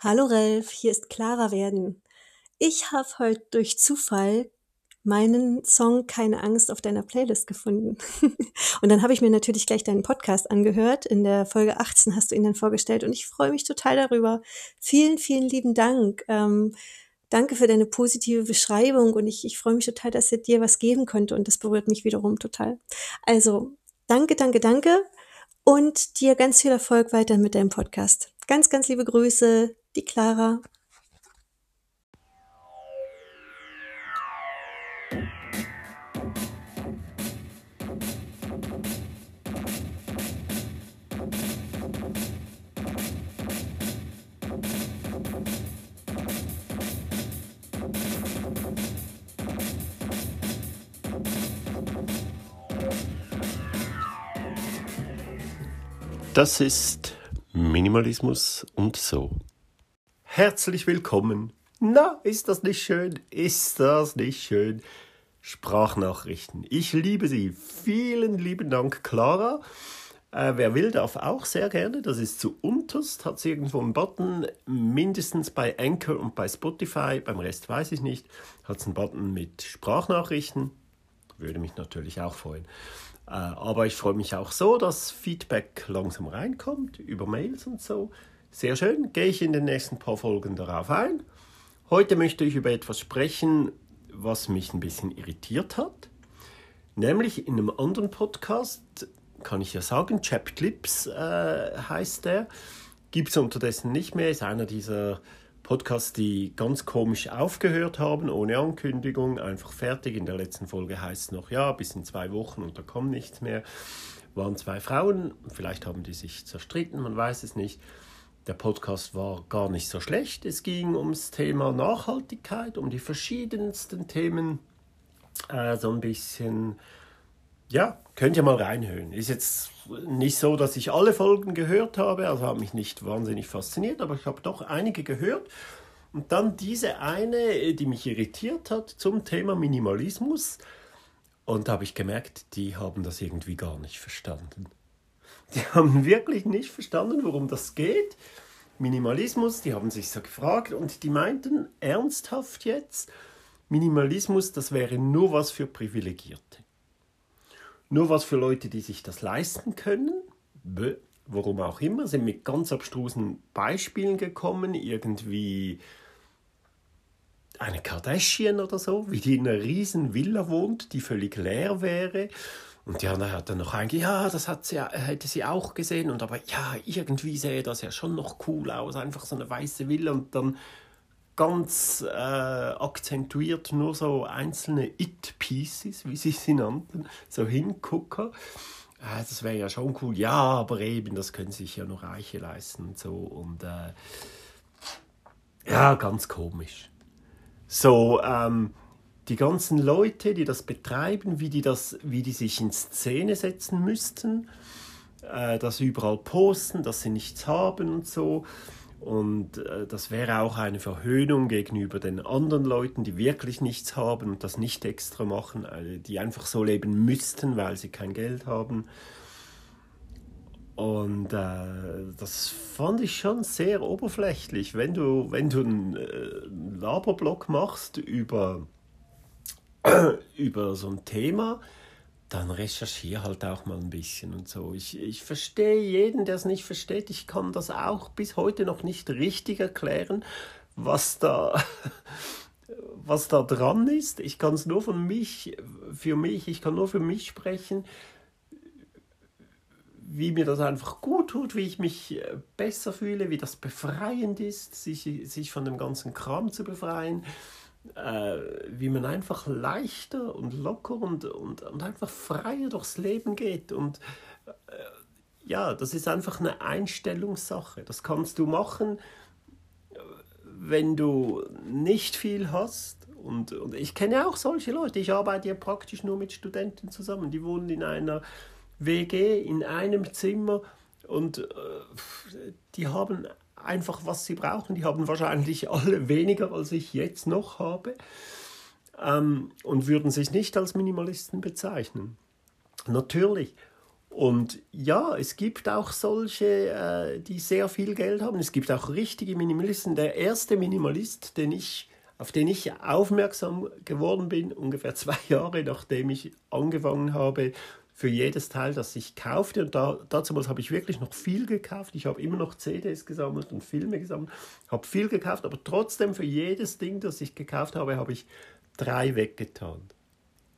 Hallo Ralf, hier ist Clara Werden. Ich habe heute durch Zufall meinen Song Keine Angst auf deiner Playlist gefunden. und dann habe ich mir natürlich gleich deinen Podcast angehört. In der Folge 18 hast du ihn dann vorgestellt und ich freue mich total darüber. Vielen, vielen lieben Dank. Ähm, danke für deine positive Beschreibung und ich, ich freue mich total, dass er dir was geben könnte und das berührt mich wiederum total. Also, danke, danke, danke und dir ganz viel Erfolg weiter mit deinem Podcast. Ganz, ganz liebe Grüße, die Clara. Das ist Minimalismus und so. Herzlich willkommen. Na, ist das nicht schön? Ist das nicht schön? Sprachnachrichten. Ich liebe sie. Vielen lieben Dank, Clara. Äh, wer will, darf auch sehr gerne. Das ist zu unterst. Hat es irgendwo einen Button, mindestens bei Anchor und bei Spotify. Beim Rest weiß ich nicht. Hat es einen Button mit Sprachnachrichten. Würde mich natürlich auch freuen. Äh, aber ich freue mich auch so, dass Feedback langsam reinkommt über Mails und so. Sehr schön, gehe ich in den nächsten paar Folgen darauf ein. Heute möchte ich über etwas sprechen, was mich ein bisschen irritiert hat. Nämlich in einem anderen Podcast, kann ich ja sagen, Chap Clips äh, heißt der. Gibt es unterdessen nicht mehr, ist einer dieser Podcasts, die ganz komisch aufgehört haben, ohne Ankündigung, einfach fertig. In der letzten Folge heißt es noch, ja, bis in zwei Wochen und da kommt nichts mehr. Waren zwei Frauen, vielleicht haben die sich zerstritten, man weiß es nicht. Der Podcast war gar nicht so schlecht. Es ging ums Thema Nachhaltigkeit, um die verschiedensten Themen. Äh, so ein bisschen, ja, könnt ihr mal reinhören. Ist jetzt nicht so, dass ich alle Folgen gehört habe, also hat mich nicht wahnsinnig fasziniert, aber ich habe doch einige gehört. Und dann diese eine, die mich irritiert hat zum Thema Minimalismus. Und da habe ich gemerkt, die haben das irgendwie gar nicht verstanden. Die haben wirklich nicht verstanden, worum das geht. Minimalismus, die haben sich so gefragt und die meinten ernsthaft jetzt, Minimalismus, das wäre nur was für Privilegierte. Nur was für Leute, die sich das leisten können. Bö, warum auch immer, sind mit ganz abstrusen Beispielen gekommen, irgendwie eine Kardashian oder so, wie die in einer riesen Villa wohnt, die völlig leer wäre und die andere hat dann noch einge, ja, das hat sie, hätte sie auch gesehen. Und aber ja, irgendwie sähe das ja schon noch cool aus. Einfach so eine weiße Villa und dann ganz äh, akzentuiert nur so einzelne It-Pieces, wie sie sie nannten, so Hingucker. Äh, das wäre ja schon cool. Ja, aber eben, das können sich ja nur Reiche leisten und so. Und äh, ja, ganz komisch. So, ähm, die ganzen Leute, die das betreiben, wie die, das, wie die sich in Szene setzen müssten, äh, sie überall posten, dass sie nichts haben und so. Und äh, das wäre auch eine Verhöhnung gegenüber den anderen Leuten, die wirklich nichts haben und das nicht extra machen, äh, die einfach so leben müssten, weil sie kein Geld haben. Und äh, das fand ich schon sehr oberflächlich. Wenn du, wenn du einen äh, Laberblock machst über über so ein Thema, dann recherchiere halt auch mal ein bisschen und so. Ich, ich verstehe jeden, der es nicht versteht. Ich kann das auch bis heute noch nicht richtig erklären, was da, was da dran ist. Ich kann es nur von mich, für mich, ich kann nur für mich sprechen, wie mir das einfach gut tut, wie ich mich besser fühle, wie das befreiend ist, sich, sich von dem ganzen Kram zu befreien äh, wie man einfach leichter und locker und, und, und einfach freier durchs Leben geht. Und äh, ja, das ist einfach eine Einstellungssache. Das kannst du machen, wenn du nicht viel hast. Und, und ich kenne auch solche Leute. Ich arbeite ja praktisch nur mit Studenten zusammen. Die wohnen in einer WG, in einem Zimmer und äh, die haben einfach, was sie brauchen. Die haben wahrscheinlich alle weniger, als ich jetzt noch habe ähm, und würden sich nicht als Minimalisten bezeichnen. Natürlich. Und ja, es gibt auch solche, äh, die sehr viel Geld haben. Es gibt auch richtige Minimalisten. Der erste Minimalist, den ich, auf den ich aufmerksam geworden bin, ungefähr zwei Jahre nachdem ich angefangen habe, für jedes Teil, das ich kaufte. Und da, dazu habe ich wirklich noch viel gekauft. Ich habe immer noch CDs gesammelt und Filme gesammelt, habe viel gekauft, aber trotzdem für jedes Ding, das ich gekauft habe, habe ich drei weggetan.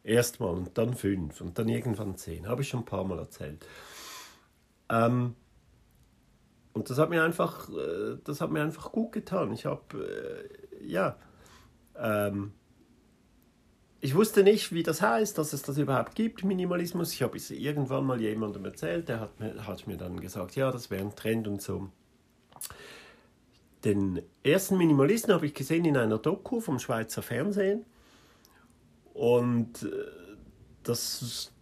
Erstmal und dann fünf und dann irgendwann zehn. Habe ich schon ein paar Mal erzählt. Ähm, und das hat mir einfach, äh, das hat mir einfach gut getan. Ich habe, äh, ja, ähm, ich wusste nicht, wie das heißt, dass es das überhaupt gibt, Minimalismus. Ich habe es irgendwann mal jemandem erzählt, der hat mir, hat mir dann gesagt, ja, das wäre ein Trend und so. Den ersten Minimalisten habe ich gesehen in einer Doku vom Schweizer Fernsehen. Und äh, das,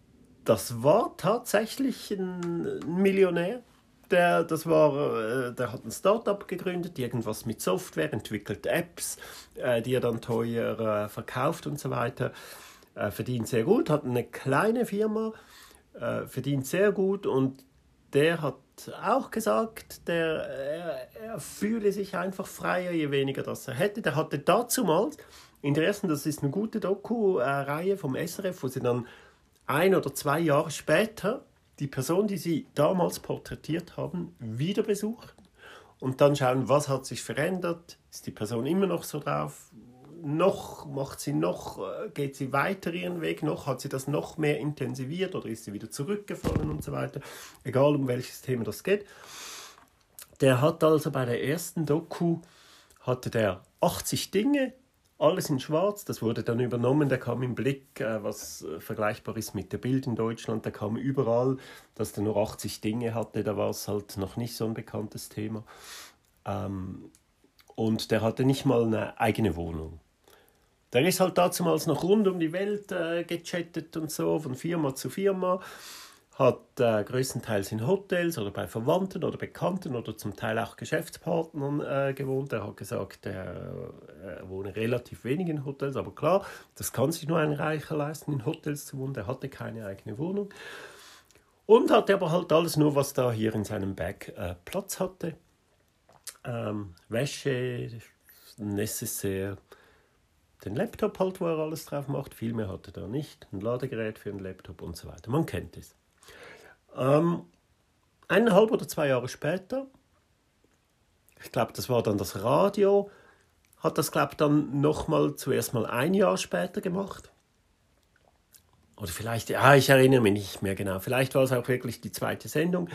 das war tatsächlich ein Millionär. Der, das war, äh, der hat ein Startup gegründet, irgendwas mit Software, entwickelt Apps, äh, die er dann teuer verkauft und so weiter. verdient sehr gut, hat eine kleine Firma, verdient sehr gut und der hat auch gesagt, der, er, er fühle sich einfach freier, je weniger das er hätte. Der hatte dazu mal in der ersten, das ist eine gute Doku-Reihe vom SRF, wo sie dann ein oder zwei Jahre später die Person, die sie damals porträtiert haben, wieder besuchen und dann schauen, was hat sich verändert, ist die Person immer noch so drauf, noch macht sie noch, äh, geht sie weiter ihren Weg, noch? Hat sie das noch mehr intensiviert oder ist sie wieder zurückgefallen und so weiter, egal um welches Thema das geht. Der hat also bei der ersten Doku hatte der 80 Dinge, alles in Schwarz. Das wurde dann übernommen. Der kam im Blick, äh, was äh, vergleichbar ist mit der Bild in Deutschland. Der kam überall, dass der nur 80 Dinge hatte. Da war es halt noch nicht so ein bekanntes Thema. Ähm, und der hatte nicht mal eine eigene Wohnung. Der ist halt damals noch rund um die Welt äh, gechattet und so, von Firma zu Firma hat äh, größtenteils in Hotels oder bei Verwandten oder Bekannten oder zum Teil auch Geschäftspartnern äh, gewohnt. Er hat gesagt, er, er wohne relativ wenig in Hotels, aber klar, das kann sich nur ein Reicher leisten, in Hotels zu wohnen. Er hatte keine eigene Wohnung und hatte aber halt alles nur, was da hier in seinem Bag äh, Platz hatte. Ähm, Wäsche, Necessaire, den Laptop halt, wo er alles drauf macht. Viel mehr hatte er nicht. Ein Ladegerät für einen Laptop und so weiter. Man kennt es. Ähm, eineinhalb oder zwei Jahre später, ich glaube, das war dann das Radio, hat das, glaube ich, dann nochmal zuerst mal ein Jahr später gemacht. Oder vielleicht, ja, ich erinnere mich nicht mehr genau. Vielleicht war es auch wirklich die zweite Sendung. Äh,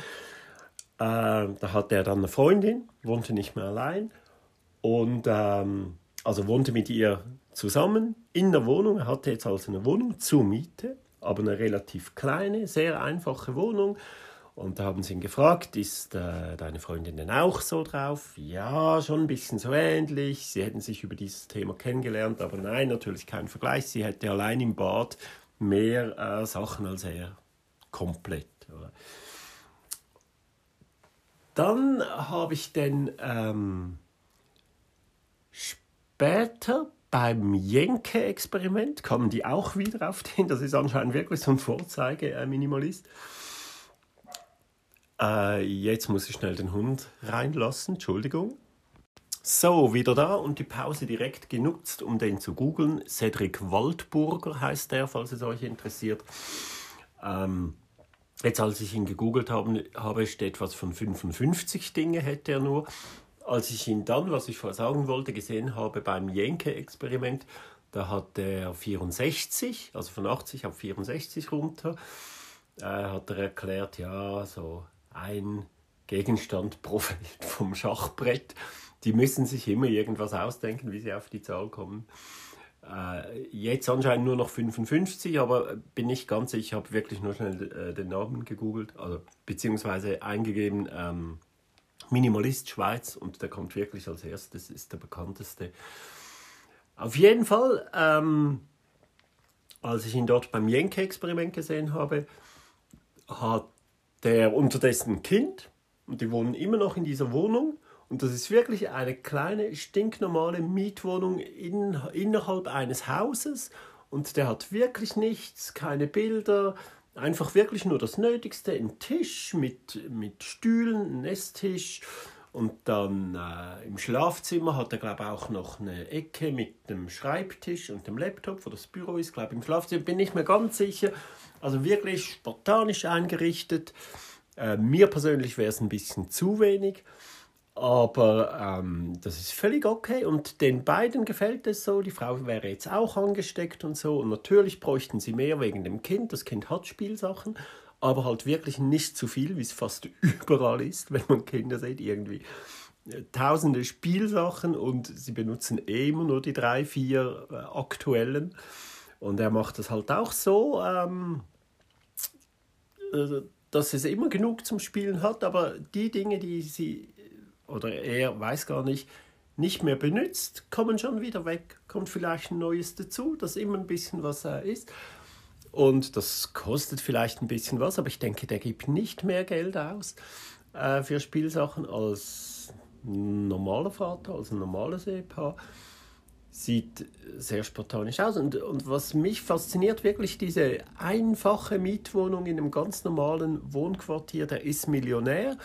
da hatte er dann eine Freundin, wohnte nicht mehr allein und ähm, also wohnte mit ihr zusammen in der Wohnung. Er hatte jetzt also eine Wohnung zur Miete aber eine relativ kleine, sehr einfache Wohnung. Und da haben sie ihn gefragt, ist äh, deine Freundin denn auch so drauf? Ja, schon ein bisschen so ähnlich. Sie hätten sich über dieses Thema kennengelernt, aber nein, natürlich kein Vergleich. Sie hätte allein im Bad mehr äh, Sachen als er. Komplett. Oder? Dann habe ich den ähm, später beim Jenke-Experiment kommen die auch wieder auf den. Das ist anscheinend wirklich so ein Vorzeige-Minimalist. Äh, jetzt muss ich schnell den Hund reinlassen, Entschuldigung. So, wieder da und die Pause direkt genutzt, um den zu googeln. Cedric Waldburger heißt der, falls es euch interessiert. Ähm, jetzt, als ich ihn gegoogelt habe, habe steht was von 55 Dinge, hätte er nur als ich ihn dann, was ich vorher sagen wollte, gesehen habe beim Jenke-Experiment, da hat er 64, also von 80 auf 64 runter, äh, hat er erklärt, ja, so ein Gegenstand pro vom Schachbrett. Die müssen sich immer irgendwas ausdenken, wie sie auf die Zahl kommen. Äh, jetzt anscheinend nur noch 55, aber bin nicht ganz sicher, ich habe wirklich nur schnell äh, den Namen gegoogelt, also beziehungsweise eingegeben, ähm, Minimalist Schweiz und der kommt wirklich als erstes, ist der bekannteste. Auf jeden Fall, ähm, als ich ihn dort beim Jenke-Experiment gesehen habe, hat der unterdessen ein Kind und die wohnen immer noch in dieser Wohnung. Und das ist wirklich eine kleine, stinknormale Mietwohnung in, innerhalb eines Hauses. Und der hat wirklich nichts, keine Bilder, Einfach wirklich nur das Nötigste, ein Tisch mit, mit Stühlen, ein Esstisch und dann äh, im Schlafzimmer hat er, glaube ich, auch noch eine Ecke mit dem Schreibtisch und dem Laptop, wo das Büro ist, glaube im Schlafzimmer, bin ich mir ganz sicher. Also wirklich spartanisch eingerichtet. Äh, mir persönlich wäre es ein bisschen zu wenig. Aber ähm, das ist völlig okay und den beiden gefällt es so. Die Frau wäre jetzt auch angesteckt und so. Und natürlich bräuchten sie mehr wegen dem Kind. Das Kind hat Spielsachen, aber halt wirklich nicht zu viel, wie es fast überall ist, wenn man Kinder sieht. Irgendwie äh, tausende Spielsachen und sie benutzen eh immer nur die drei, vier äh, aktuellen. Und er macht das halt auch so, ähm, äh, dass es immer genug zum Spielen hat, aber die Dinge, die sie oder er weiß gar nicht, nicht mehr benutzt, kommen schon wieder weg. Kommt vielleicht ein neues dazu, das immer ein bisschen was ist. Und das kostet vielleicht ein bisschen was, aber ich denke, der gibt nicht mehr Geld aus äh, für Spielsachen als ein normaler Vater, als ein normales Ehepaar. Sieht sehr spartanisch aus. Und, und was mich fasziniert, wirklich diese einfache Mietwohnung in einem ganz normalen Wohnquartier, der ist Millionär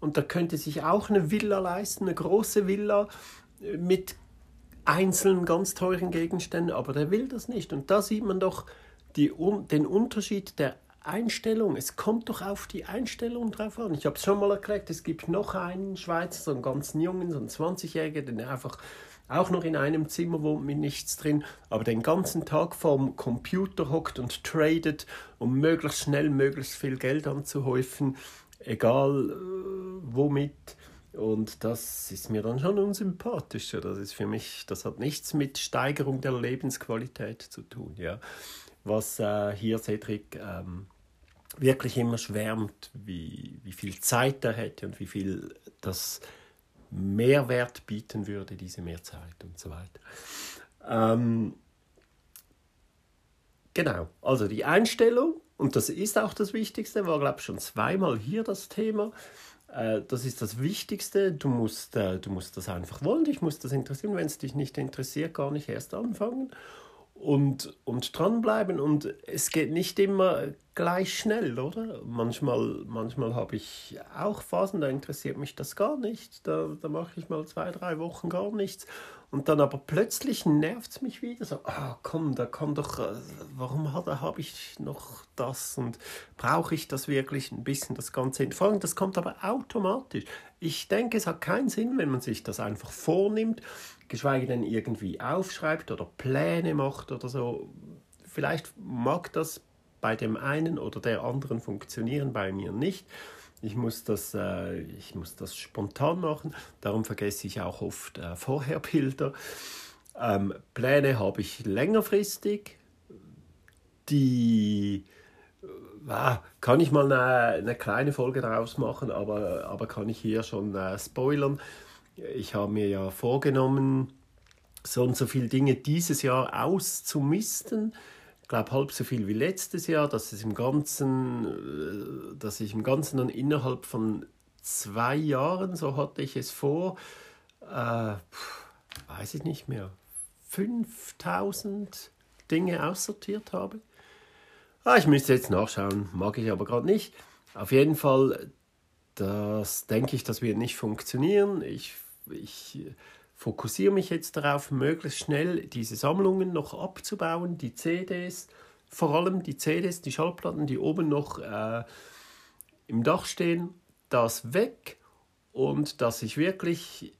und da könnte sich auch eine Villa leisten, eine große Villa äh, mit einzelnen ganz teuren Gegenständen, aber der will das nicht. Und da sieht man doch die, den Unterschied der Einstellung. Es kommt doch auf die Einstellung drauf an. Ich habe es schon mal erklärt, es gibt noch einen Schweizer, so einen ganz jungen, so einen 20-Jährigen, der einfach auch noch in einem Zimmer wohnt mit nichts drin, aber den ganzen Tag vorm Computer hockt und tradet, um möglichst schnell möglichst viel Geld anzuhäufen egal äh, womit. Und das ist mir dann schon unsympathischer. Das ist für mich, das hat nichts mit Steigerung der Lebensqualität zu tun. Ja. Was äh, hier Cedric ähm, wirklich immer schwärmt, wie, wie viel Zeit er hätte und wie viel das Mehrwert bieten würde, diese Mehrzeit und so weiter. Ähm, genau, also die Einstellung und das ist auch das Wichtigste, war, glaube ich, schon zweimal hier das Thema. Äh, das ist das Wichtigste. Du musst, äh, du musst das einfach wollen, dich muss das interessieren. Wenn es dich nicht interessiert, gar nicht erst anfangen und, und dranbleiben. Und es geht nicht immer gleich schnell, oder? Manchmal, manchmal habe ich auch Phasen, da interessiert mich das gar nicht. Da, da mache ich mal zwei, drei Wochen gar nichts. Und dann aber plötzlich nervt es mich wieder. So, ah, komm, da kann doch, äh, warum habe ich noch das und brauche ich das wirklich ein bisschen, das Ganze hinterfragen? Das kommt aber automatisch. Ich denke, es hat keinen Sinn, wenn man sich das einfach vornimmt, geschweige denn irgendwie aufschreibt oder Pläne macht oder so. Vielleicht mag das bei dem einen oder der anderen funktionieren, bei mir nicht. Ich muss das, äh, ich muss das spontan machen, darum vergesse ich auch oft äh, vorher Bilder. Ähm, Pläne habe ich längerfristig. Die äh, kann ich mal eine, eine, kleine Folge daraus machen, aber, aber kann ich hier schon äh, spoilern. Ich habe mir ja vorgenommen, so und so viele Dinge dieses Jahr auszumisten glaube halb so viel wie letztes Jahr, dass es im Ganzen, äh, dass ich im Ganzen dann innerhalb von zwei Jahren, so hatte ich es vor, äh, weiß ich nicht mehr, 5000 Dinge aussortiert habe. Ah, ich müsste jetzt nachschauen, mag ich aber gerade nicht. Auf jeden Fall, das denke ich, das wird nicht funktionieren. Ich, ich fokussiere mich jetzt darauf, möglichst schnell diese Sammlungen noch abzubauen, die CDs, vor allem die CDs, die Schallplatten, die oben noch äh, im Dach stehen, das weg und dass ich wirklich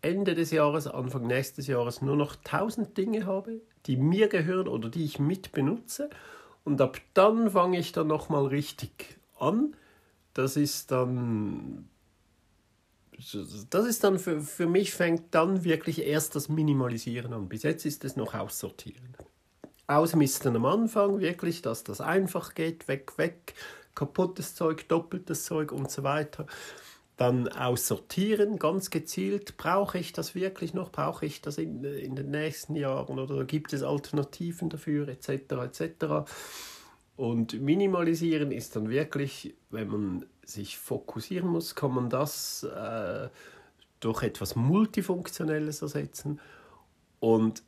Ende des Jahres, Anfang nächstes Jahres nur noch 1000 Dinge habe, die mir gehören oder die ich mit benutze. Und ab dann fange ich dann nochmal richtig an. Das ist dann das ist dann für, für mich fängt dann wirklich erst das Minimalisieren an. Bis jetzt ist es noch Aussortieren. Ausmisten am Anfang, wirklich, dass das einfach geht, weg, weg, kaputtes Zeug, doppeltes Zeug und so weiter. Dann aussortieren, ganz gezielt, brauche ich das wirklich noch, brauche ich das in, in den nächsten Jahren oder gibt es Alternativen dafür, etc., etc. Und minimalisieren ist dann wirklich, wenn man sich fokussieren muss, kann man das äh, durch etwas Multifunktionelles ersetzen. Und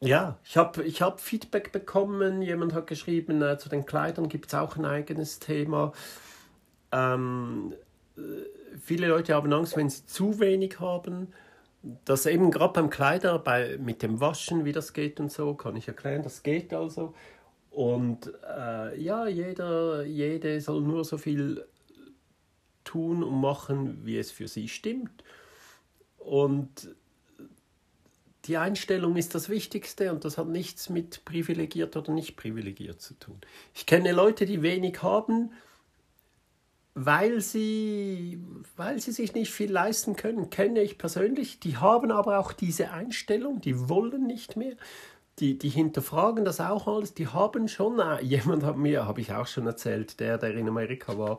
ja, ich habe ich hab Feedback bekommen. Jemand hat geschrieben, äh, zu den Kleidern gibt es auch ein eigenes Thema. Ähm, äh, viele Leute haben Angst, wenn sie zu wenig haben. Das eben gerade beim Kleider, bei, mit dem Waschen, wie das geht und so, kann ich erklären. Das geht also. Und äh, ja, jeder, jede soll nur so viel tun und machen, wie es für sie stimmt. Und die Einstellung ist das Wichtigste und das hat nichts mit privilegiert oder nicht privilegiert zu tun. Ich kenne Leute, die wenig haben, weil sie, weil sie sich nicht viel leisten können, kenne ich persönlich. Die haben aber auch diese Einstellung, die wollen nicht mehr. Die, die hinterfragen das auch alles. Die haben schon, äh, jemand hat mir, habe ich auch schon erzählt, der, der in Amerika war,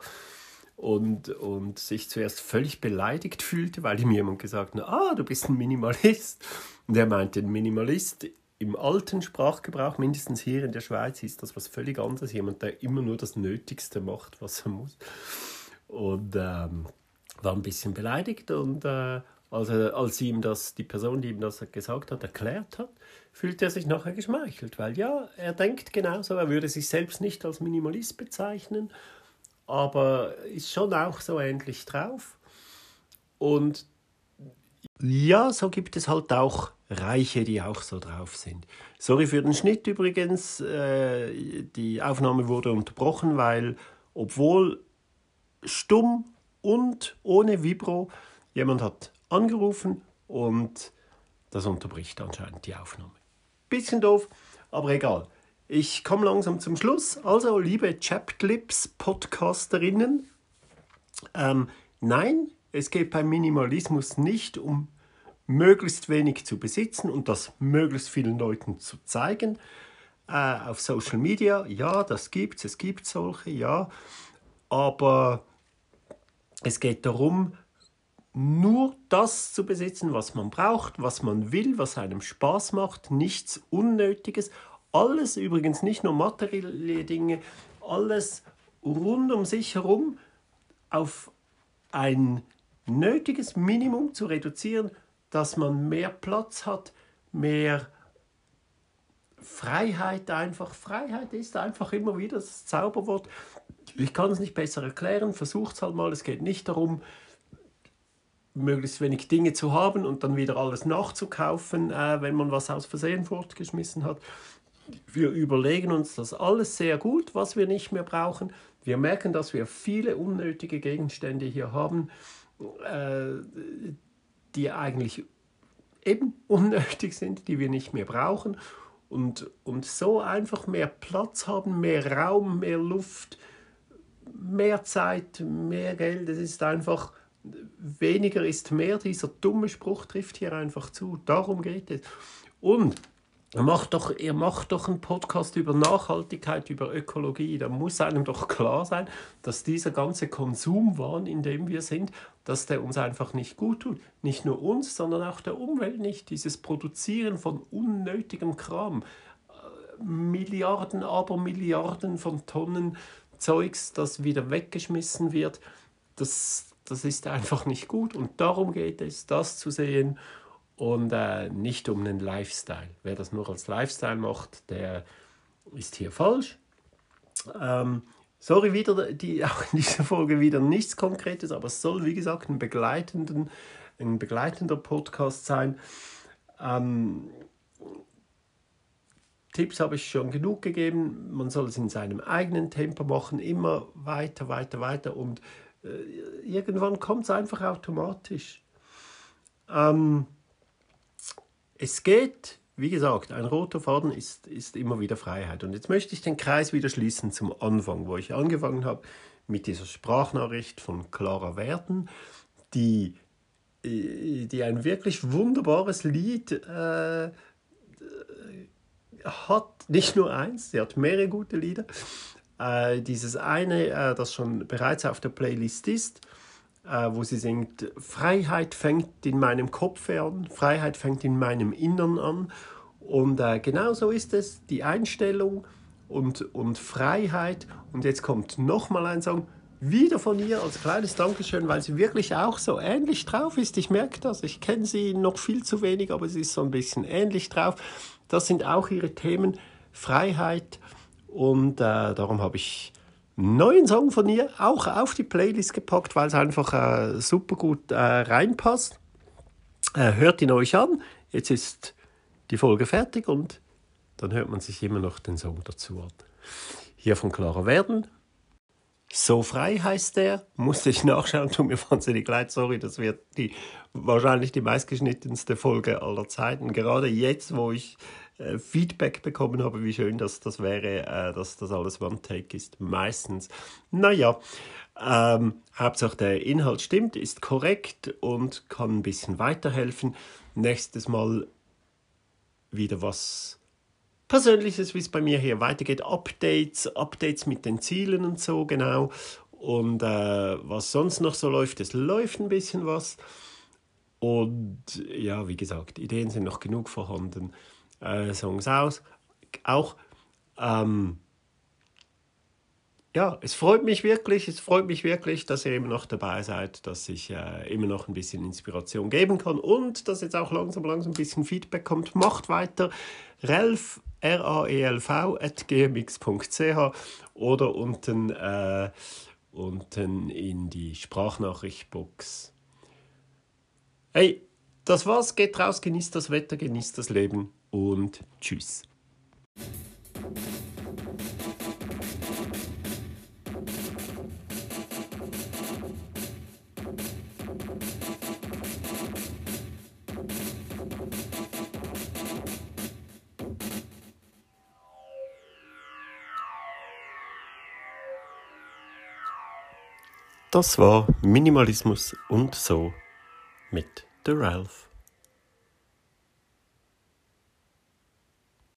und, und sich zuerst völlig beleidigt fühlte, weil ihm jemand gesagt hat, ah, du bist ein Minimalist. Und er meinte, ein Minimalist im alten Sprachgebrauch, mindestens hier in der Schweiz, ist das was völlig anderes. Jemand, der immer nur das Nötigste macht, was er muss. Und ähm, war ein bisschen beleidigt und äh, als, er, als ihm das, die Person, die ihm das gesagt hat, erklärt hat, fühlte er sich nachher geschmeichelt, weil ja, er denkt genauso, er würde sich selbst nicht als Minimalist bezeichnen, aber ist schon auch so ähnlich drauf. Und ja, so gibt es halt auch Reiche, die auch so drauf sind. Sorry für den Schnitt übrigens. Äh, die Aufnahme wurde unterbrochen, weil obwohl stumm und ohne Vibro jemand hat angerufen und das unterbricht anscheinend die Aufnahme. Bisschen doof, aber egal. Ich komme langsam zum Schluss. Also, liebe Chaptlips Podcasterinnen, ähm, nein, es geht beim Minimalismus nicht um möglichst wenig zu besitzen und das möglichst vielen Leuten zu zeigen. Äh, auf Social Media, ja, das gibt es, es gibt solche, ja, aber es geht darum, nur das zu besitzen, was man braucht, was man will, was einem Spaß macht, nichts Unnötiges alles übrigens, nicht nur materielle Dinge, alles rund um sich herum auf ein nötiges Minimum zu reduzieren, dass man mehr Platz hat, mehr Freiheit einfach. Freiheit ist einfach immer wieder das Zauberwort. Ich kann es nicht besser erklären, versucht es halt mal. Es geht nicht darum, möglichst wenig Dinge zu haben und dann wieder alles nachzukaufen, äh, wenn man was aus Versehen fortgeschmissen hat, wir überlegen uns das alles sehr gut, was wir nicht mehr brauchen. Wir merken, dass wir viele unnötige Gegenstände hier haben, äh, die eigentlich eben unnötig sind, die wir nicht mehr brauchen. Und, und so einfach mehr Platz haben, mehr Raum, mehr Luft, mehr Zeit, mehr Geld. Es ist einfach, weniger ist mehr. Dieser dumme Spruch trifft hier einfach zu. Darum geht es. Und Ihr macht, doch, ihr macht doch einen Podcast über Nachhaltigkeit, über Ökologie. Da muss einem doch klar sein, dass dieser ganze Konsumwahn, in dem wir sind, dass der uns einfach nicht gut tut. Nicht nur uns, sondern auch der Umwelt nicht. Dieses Produzieren von unnötigem Kram. Milliarden, aber Milliarden von Tonnen Zeugs, das wieder weggeschmissen wird. Das, das ist einfach nicht gut. Und darum geht es, das zu sehen und äh, nicht um einen Lifestyle. Wer das nur als Lifestyle macht, der ist hier falsch. Ähm, sorry, wieder die, auch in dieser Folge wieder nichts Konkretes, aber es soll, wie gesagt, ein, begleitenden, ein begleitender Podcast sein. Ähm, Tipps habe ich schon genug gegeben. Man soll es in seinem eigenen Tempo machen, immer weiter, weiter, weiter und irgendwann kommt es einfach automatisch. Ähm, es geht, wie gesagt, ein roter Faden ist, ist immer wieder Freiheit. Und jetzt möchte ich den Kreis wieder schließen zum Anfang, wo ich angefangen habe mit dieser Sprachnachricht von Clara Werden, die, äh, die ein wirklich wunderbares Lied äh, hat, nicht nur eins, sie hat mehrere gute Lieder. Äh, dieses eine, äh, das schon bereits auf der Playlist ist, äh, wo sie singt, Freiheit fängt in meinem Kopf an, Freiheit fängt in meinem Innern an. Und äh, genau so ist es, die Einstellung und, und Freiheit. Und jetzt kommt nochmal ein Song, wieder von ihr als kleines Dankeschön, weil sie wirklich auch so ähnlich drauf ist. Ich merke das, ich kenne sie noch viel zu wenig, aber sie ist so ein bisschen ähnlich drauf. Das sind auch ihre Themen. Freiheit. Und äh, darum habe ich einen neuen Song von ihr auch auf die Playlist gepackt, weil es einfach äh, super gut äh, reinpasst. Äh, hört ihn euch an. Jetzt ist die Folge fertig und dann hört man sich immer noch den Song dazu an. Hier von Clara Werden. So frei heißt der. Musste ich nachschauen, tut mir wahnsinnig leid. Sorry, das wird die, wahrscheinlich die meistgeschnittenste Folge aller Zeiten. Gerade jetzt, wo ich äh, Feedback bekommen habe, wie schön das, das wäre, äh, dass das alles One-Take ist. Meistens. Naja, ähm, Hauptsache der Inhalt stimmt, ist korrekt und kann ein bisschen weiterhelfen. Nächstes Mal wieder was Persönliches, wie es bei mir hier weitergeht. Updates, Updates mit den Zielen und so, genau. Und äh, was sonst noch so läuft, es läuft ein bisschen was. Und ja, wie gesagt, Ideen sind noch genug vorhanden. Äh, Songs aus. Auch ähm, ja, es freut mich wirklich, es freut mich wirklich, dass ihr immer noch dabei seid, dass ich äh, immer noch ein bisschen Inspiration geben kann und dass jetzt auch langsam, langsam ein bisschen Feedback kommt. Macht weiter. Ralf, R-A-E-L-V, at gmx.ch oder unten, äh, unten in die Sprachnachrichtbox. Hey, das war's. Geht raus, genießt das Wetter, genießt das Leben und tschüss. Das war Minimalismus und so mit to Ralph.